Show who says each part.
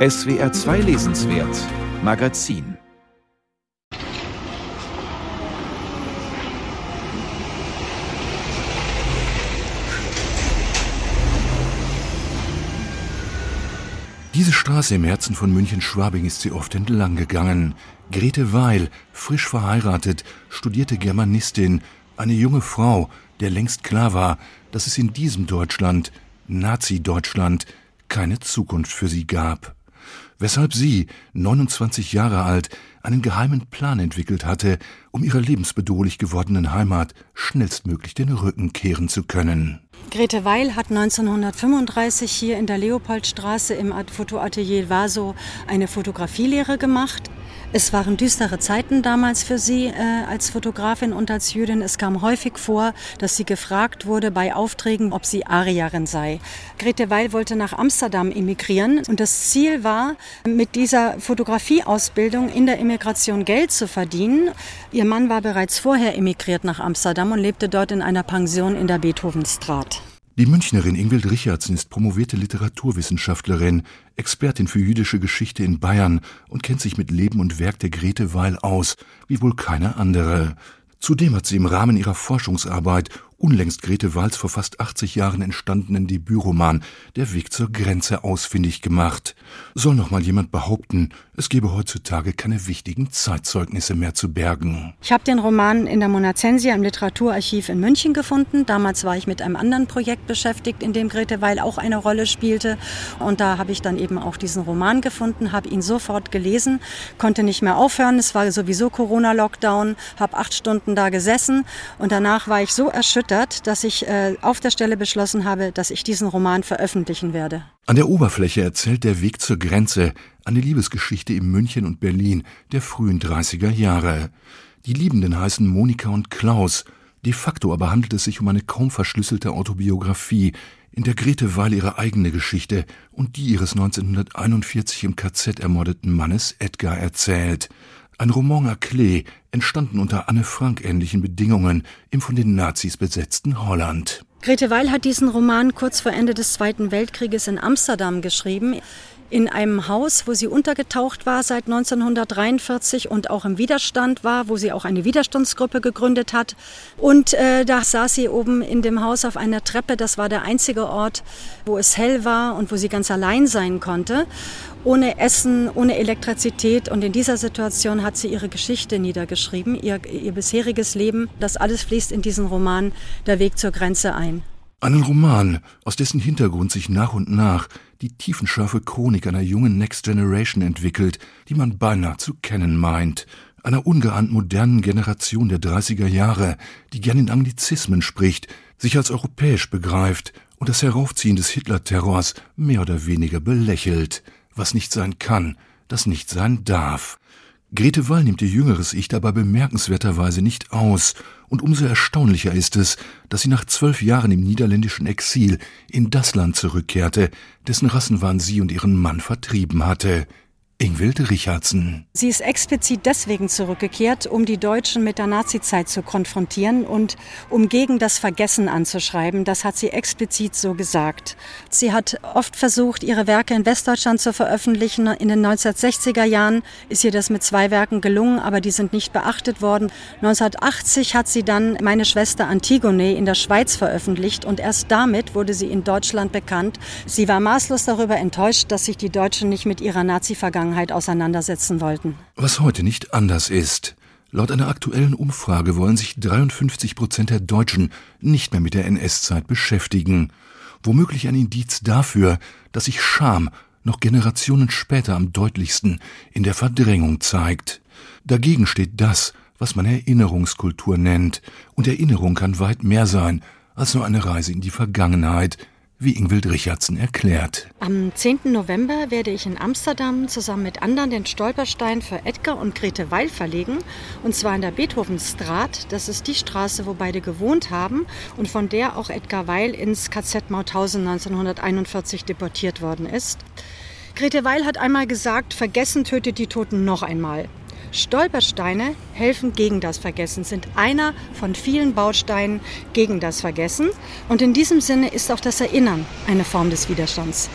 Speaker 1: SWR 2 Lesenswert Magazin Diese Straße im Herzen von München-Schwabing ist sie oft entlang gegangen. Grete Weil, frisch verheiratet, studierte Germanistin, eine junge Frau, der längst klar war, dass es in diesem Deutschland, Nazi-Deutschland, keine Zukunft für sie gab. Weshalb sie, 29 Jahre alt, einen geheimen Plan entwickelt hatte, um ihrer lebensbedrohlich gewordenen Heimat schnellstmöglich den Rücken kehren zu können.
Speaker 2: Grete Weil hat 1935 hier in der Leopoldstraße im Fotoatelier Vaso eine Fotografielehre gemacht. Es waren düstere Zeiten damals für sie äh, als Fotografin und als Jüdin. Es kam häufig vor, dass sie gefragt wurde bei Aufträgen, ob sie Arierin sei. Grete Weil wollte nach Amsterdam emigrieren und das Ziel war, mit dieser Fotografieausbildung in der Immigration Geld zu verdienen. Ihr Mann war bereits vorher emigriert nach Amsterdam und lebte dort in einer Pension in der Beethovenstraat.
Speaker 1: Die Münchnerin Ingwild Richardson ist promovierte Literaturwissenschaftlerin, Expertin für jüdische Geschichte in Bayern und kennt sich mit Leben und Werk der Grete Weil aus, wie wohl keine andere. Zudem hat sie im Rahmen ihrer Forschungsarbeit unlängst Grete Wals vor fast 80 Jahren entstandenen Debütroman Der Weg zur Grenze ausfindig gemacht. Soll noch mal jemand behaupten, es gebe heutzutage keine wichtigen Zeitzeugnisse mehr zu bergen.
Speaker 2: Ich habe den Roman in der Monazensia im Literaturarchiv in München gefunden. Damals war ich mit einem anderen Projekt beschäftigt, in dem Grete Weil auch eine Rolle spielte. Und da habe ich dann eben auch diesen Roman gefunden, habe ihn sofort gelesen, konnte nicht mehr aufhören. Es war sowieso Corona-Lockdown, habe acht Stunden da gesessen und danach war ich so erschüttert, erschüttert, dass ich äh, auf der Stelle beschlossen habe, dass ich diesen Roman veröffentlichen werde.
Speaker 1: An der Oberfläche erzählt der Weg zur Grenze eine Liebesgeschichte in München und Berlin der frühen 30er Jahre. Die Liebenden heißen Monika und Klaus. De facto aber handelt es sich um eine kaum verschlüsselte Autobiografie, in der Grete Weil ihre eigene Geschichte und die ihres 1941 im KZ ermordeten Mannes Edgar erzählt. Ein Roman à entstanden unter Anne Frank ähnlichen Bedingungen im von den Nazis besetzten Holland.
Speaker 2: Grete Weil hat diesen Roman kurz vor Ende des Zweiten Weltkrieges in Amsterdam geschrieben in einem Haus, wo sie untergetaucht war seit 1943 und auch im Widerstand war, wo sie auch eine Widerstandsgruppe gegründet hat. Und äh, da saß sie oben in dem Haus auf einer Treppe. Das war der einzige Ort, wo es hell war und wo sie ganz allein sein konnte. Ohne Essen, ohne Elektrizität. Und in dieser Situation hat sie ihre Geschichte niedergeschrieben, ihr, ihr bisheriges Leben. Das alles fließt in diesen Roman Der Weg zur Grenze ein.
Speaker 1: Einen Roman, aus dessen Hintergrund sich nach und nach die tiefenscharfe Chronik einer jungen Next Generation entwickelt, die man beinahe zu kennen meint, einer ungeahnt modernen Generation der 30er Jahre, die gern in Anglizismen spricht, sich als europäisch begreift und das Heraufziehen des Hitler-Terrors mehr oder weniger belächelt, was nicht sein kann, das nicht sein darf. Grete Wall nimmt ihr jüngeres Ich dabei bemerkenswerterweise nicht aus, und umso erstaunlicher ist es, dass sie nach zwölf Jahren im niederländischen Exil in das Land zurückkehrte, dessen Rassenwahn sie und ihren Mann vertrieben hatte, Ingwild Richardson.
Speaker 2: Sie ist explizit deswegen zurückgekehrt, um die Deutschen mit der Nazizeit zu konfrontieren und um gegen das Vergessen anzuschreiben. Das hat sie explizit so gesagt. Sie hat oft versucht, ihre Werke in Westdeutschland zu veröffentlichen. In den 1960er Jahren ist ihr das mit zwei Werken gelungen, aber die sind nicht beachtet worden. 1980 hat sie dann Meine Schwester Antigone in der Schweiz veröffentlicht und erst damit wurde sie in Deutschland bekannt. Sie war maßlos darüber enttäuscht, dass sich die Deutschen nicht mit ihrer Nazi-Vergangenheit Vergangenheit auseinandersetzen wollten.
Speaker 1: Was heute nicht anders ist. Laut einer aktuellen Umfrage wollen sich 53 Prozent der Deutschen nicht mehr mit der NS-Zeit beschäftigen. Womöglich ein Indiz dafür, dass sich Scham noch Generationen später am deutlichsten in der Verdrängung zeigt. Dagegen steht das, was man Erinnerungskultur nennt, und Erinnerung kann weit mehr sein als nur eine Reise in die Vergangenheit, wie Ingwild Richardson erklärt.
Speaker 2: Am 10. November werde ich in Amsterdam zusammen mit anderen den Stolperstein für Edgar und Grete Weil verlegen. Und zwar in der Beethovenstraat. Das ist die Straße, wo beide gewohnt haben und von der auch Edgar Weil ins KZ Mauthausen 1941 deportiert worden ist. Grete Weil hat einmal gesagt, vergessen tötet die Toten noch einmal. Stolpersteine helfen gegen das Vergessen, sind einer von vielen Bausteinen gegen das Vergessen. Und in diesem Sinne ist auch das Erinnern eine Form des Widerstands.